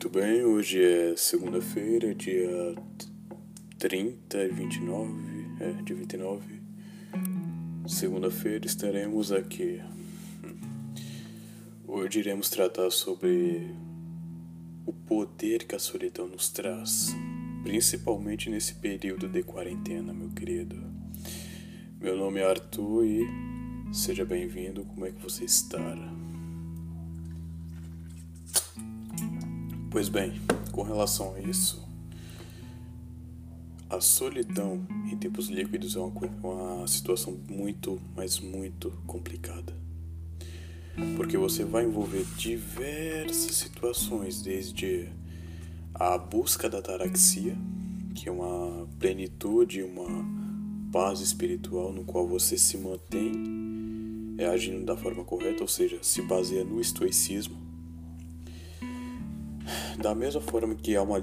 Muito bem, hoje é segunda-feira, dia 30 e 29, é, dia 29. Segunda-feira estaremos aqui. Hoje iremos tratar sobre o poder que a solidão nos traz, principalmente nesse período de quarentena, meu querido. Meu nome é Arthur e seja bem-vindo. Como é que você está? Pois bem, com relação a isso, a solidão em tempos líquidos é uma, uma situação muito, mas muito complicada. Porque você vai envolver diversas situações, desde a busca da taraxia, que é uma plenitude, uma paz espiritual no qual você se mantém é, agindo da forma correta, ou seja, se baseia no estoicismo da mesma forma que há uma,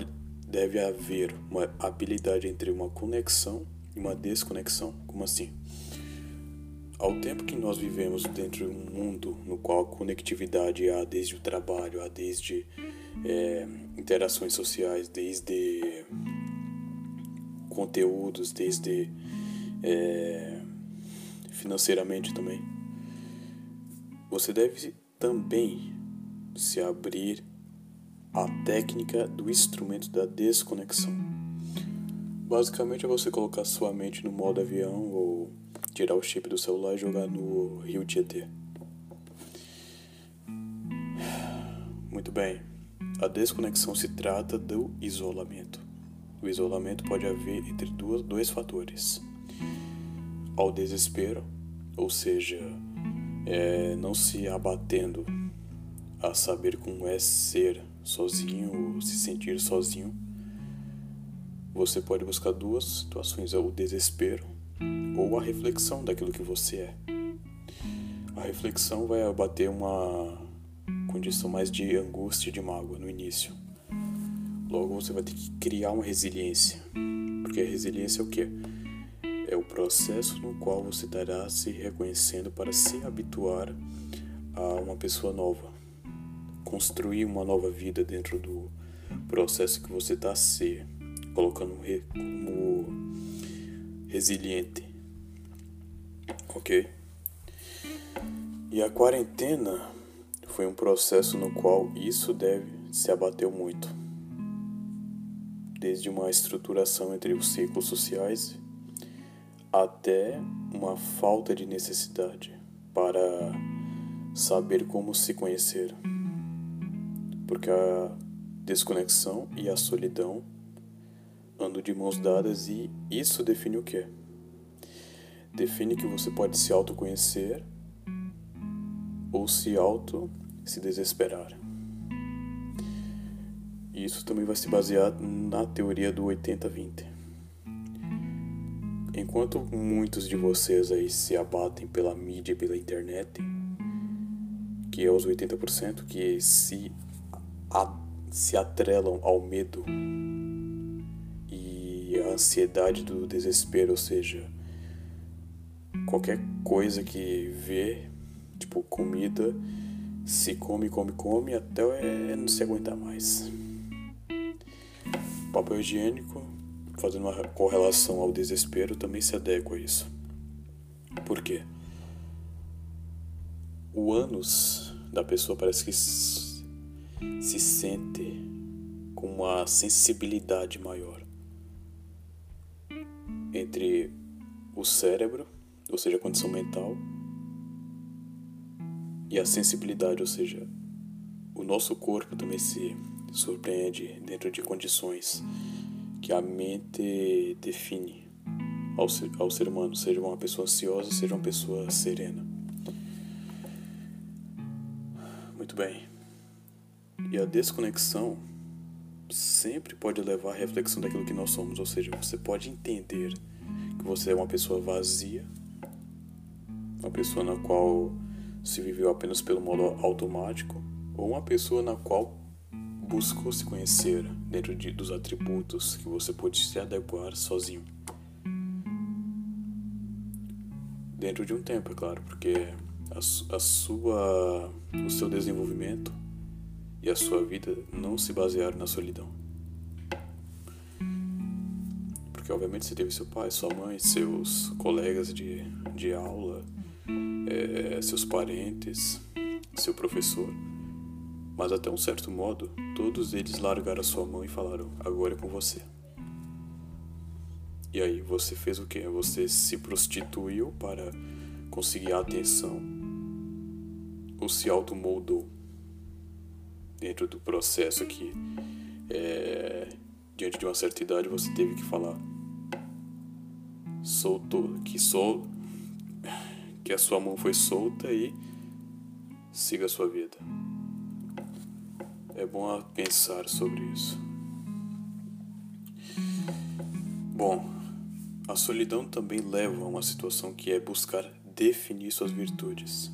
deve haver uma habilidade entre uma conexão e uma desconexão. Como assim? Ao tempo que nós vivemos dentro de um mundo no qual a conectividade há desde o trabalho, há desde é, interações sociais, desde conteúdos, desde é, financeiramente também, você deve também se abrir a técnica do instrumento da desconexão. Basicamente é você colocar sua mente no modo avião ou tirar o chip do celular e jogar no rio Tietê. Muito bem. A desconexão se trata do isolamento. O isolamento pode haver entre duas, dois fatores: ao desespero, ou seja, é, não se abatendo a saber como é ser sozinho ou se sentir sozinho, você pode buscar duas situações: é o desespero ou a reflexão daquilo que você é. A reflexão vai abater uma condição mais de angústia e de mágoa no início. Logo você vai ter que criar uma resiliência. Porque a resiliência é o que? É o processo no qual você estará se reconhecendo para se habituar a uma pessoa nova construir uma nova vida dentro do processo que você está se colocando como resiliente, ok? E a quarentena foi um processo no qual isso deve se abateu muito, desde uma estruturação entre os ciclos sociais até uma falta de necessidade para saber como se conhecer porque a desconexão e a solidão andam de mãos dadas e isso define o que? Define que você pode se autoconhecer ou se auto se desesperar. E isso também vai se basear na teoria do 80-20. Enquanto muitos de vocês aí se abatem pela mídia e pela internet, que é os 80% que se a, se atrelam ao medo e à ansiedade do desespero, ou seja, qualquer coisa que vê, tipo comida, se come, come, come até não se aguentar mais. Papel higiênico, fazendo uma correlação ao desespero, também se adequa a isso. Por quê? O ânus da pessoa parece que se sente com uma sensibilidade maior entre o cérebro, ou seja, a condição mental, e a sensibilidade, ou seja, o nosso corpo também se surpreende dentro de condições que a mente define ao ser, ao ser humano, seja uma pessoa ansiosa, seja uma pessoa serena. Muito bem. E a desconexão sempre pode levar à reflexão daquilo que nós somos, ou seja, você pode entender que você é uma pessoa vazia, uma pessoa na qual se viveu apenas pelo modo automático, ou uma pessoa na qual buscou se conhecer dentro de, dos atributos que você pode se adequar sozinho. Dentro de um tempo, é claro, porque a, a sua, o seu desenvolvimento e a sua vida não se basearam na solidão. Porque, obviamente, você teve seu pai, sua mãe, seus colegas de, de aula, é, seus parentes, seu professor. Mas, até um certo modo, todos eles largaram a sua mão e falaram: agora é com você. E aí, você fez o quê? Você se prostituiu para conseguir a atenção ou se automoldou dentro do processo que, é, diante de uma certa idade, você teve que falar soltou, que sol, que a sua mão foi solta e siga a sua vida. É bom pensar sobre isso. Bom, a solidão também leva a uma situação que é buscar definir suas virtudes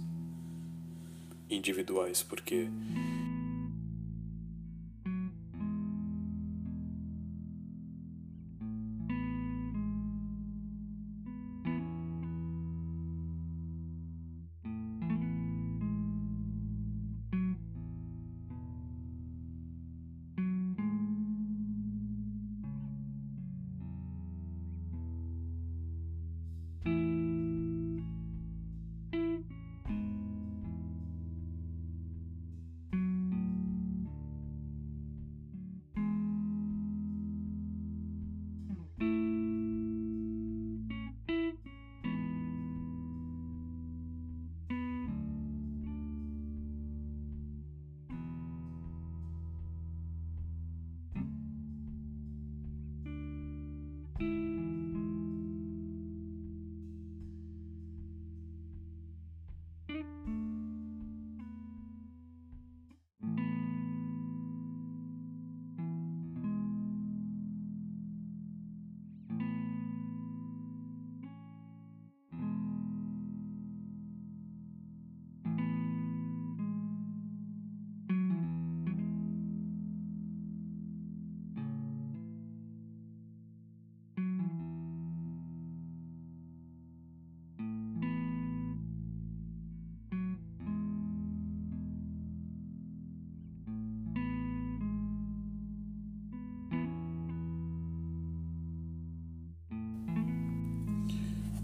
individuais, porque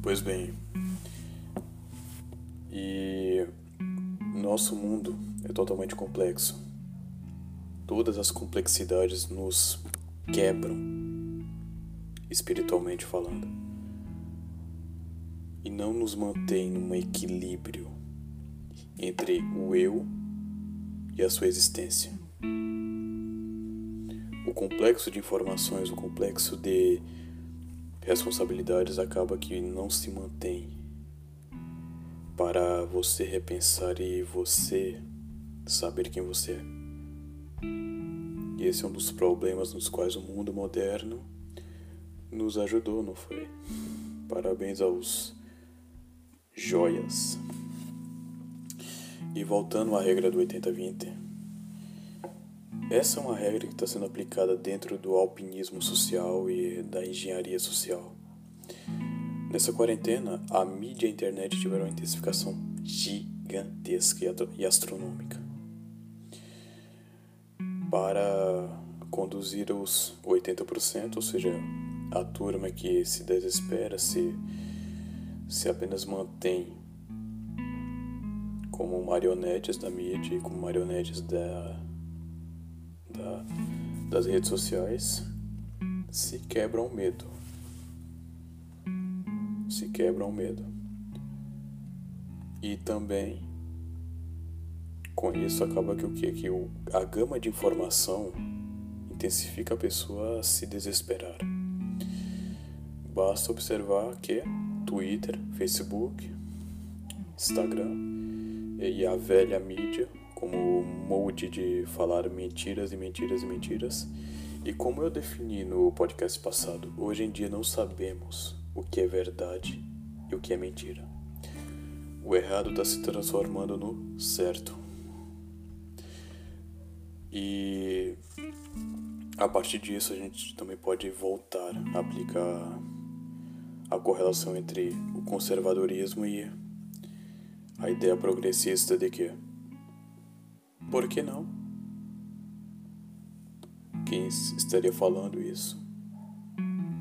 Pois bem, e nosso mundo é totalmente complexo. Todas as complexidades nos quebram, espiritualmente falando, e não nos mantém num equilíbrio entre o eu e a sua existência. O complexo de informações, o complexo de responsabilidades acaba que não se mantém para você repensar e você saber quem você é. E esse é um dos problemas nos quais o mundo moderno nos ajudou, não foi? Parabéns aos joias. E voltando à regra do 80-20, essa é uma regra que está sendo aplicada dentro do alpinismo social e da engenharia social. Nessa quarentena, a mídia e a internet tiveram uma intensificação gigantesca e astronômica para conduzir os 80%, ou seja, a turma que se desespera, se, se apenas mantém como marionetes da mídia e como marionetes da da, das redes sociais se quebra o medo. Se quebra o medo. E também com isso acaba que o que? Que o, a gama de informação intensifica a pessoa a se desesperar. Basta observar que Twitter, Facebook, Instagram e a velha mídia como molde de falar mentiras e mentiras e mentiras. E como eu defini no podcast passado, hoje em dia não sabemos o que é verdade e o que é mentira. O errado está se transformando no certo. E a partir disso a gente também pode voltar a aplicar a correlação entre o conservadorismo e a ideia progressista de que por que não Quem estaria falando isso?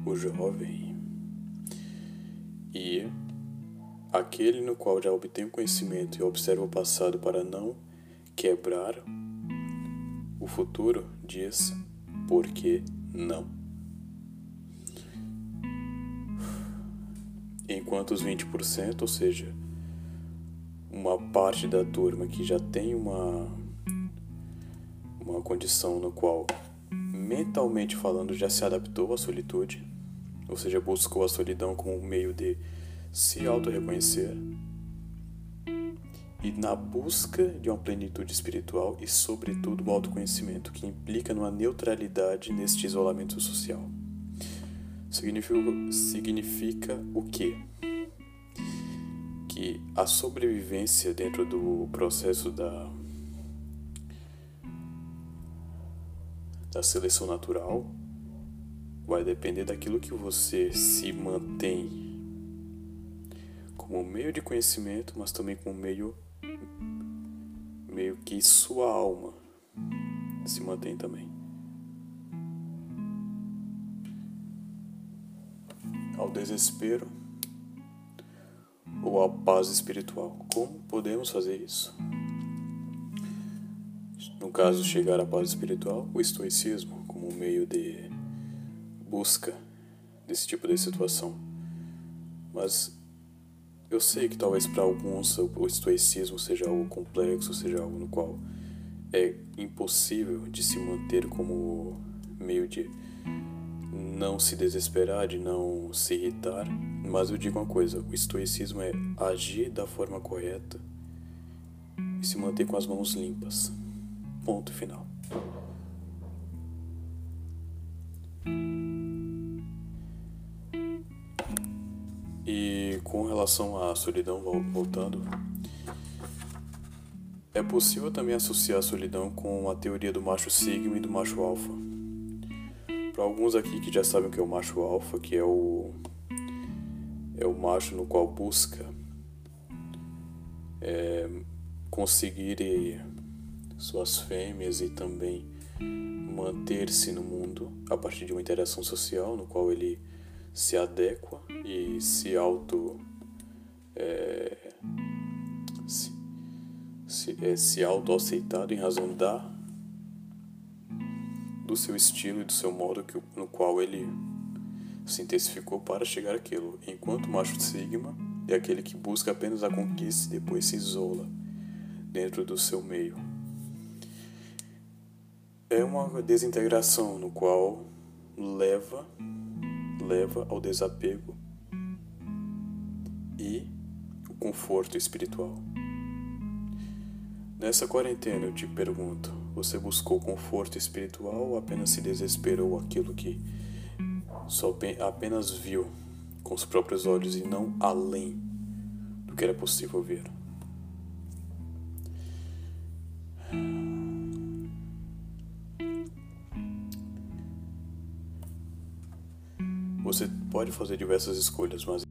O jovem. E aquele no qual já obtém conhecimento e observa o passado para não quebrar o futuro diz por que não. Enquanto os 20%, ou seja, uma parte da turma que já tem uma uma condição no qual mentalmente falando já se adaptou à solitude, ou seja, buscou a solidão como um meio de se auto-reconhecer e na busca de uma plenitude espiritual e, sobretudo, o autoconhecimento, que implica numa neutralidade neste isolamento social. Significa, significa o quê? Que a sobrevivência dentro do processo da, da seleção natural vai depender daquilo que você se mantém como meio de conhecimento, mas também como meio meio que sua alma se mantém também. Ao desespero ou à paz espiritual. Como podemos fazer isso? No caso, chegar à paz espiritual, o estoicismo como meio de busca desse tipo de situação. Mas eu sei que talvez para alguns o estoicismo seja algo complexo, seja algo no qual é impossível de se manter como meio de não se desesperar, de não se irritar, mas eu digo uma coisa: o estoicismo é agir da forma correta e se manter com as mãos limpas. Ponto final. com relação à solidão, voltando, é possível também associar a solidão com a teoria do macho sigma e do macho alfa. Para alguns aqui que já sabem o que é o macho alfa, que é o é o macho no qual busca é, conseguir suas fêmeas e também manter-se no mundo a partir de uma interação social no qual ele se adequa e se auto é, se, se, é, se auto-aceitado em razão da do seu estilo e do seu modo que, no qual ele se intensificou para chegar àquilo, enquanto o macho sigma é aquele que busca apenas a conquista e depois se isola dentro do seu meio. É uma desintegração no qual leva leva ao desapego e o conforto espiritual. Nessa quarentena eu te pergunto: você buscou conforto espiritual ou apenas se desesperou aquilo que só apenas viu com os próprios olhos e não além do que era possível ver? Você pode fazer diversas escolhas, mas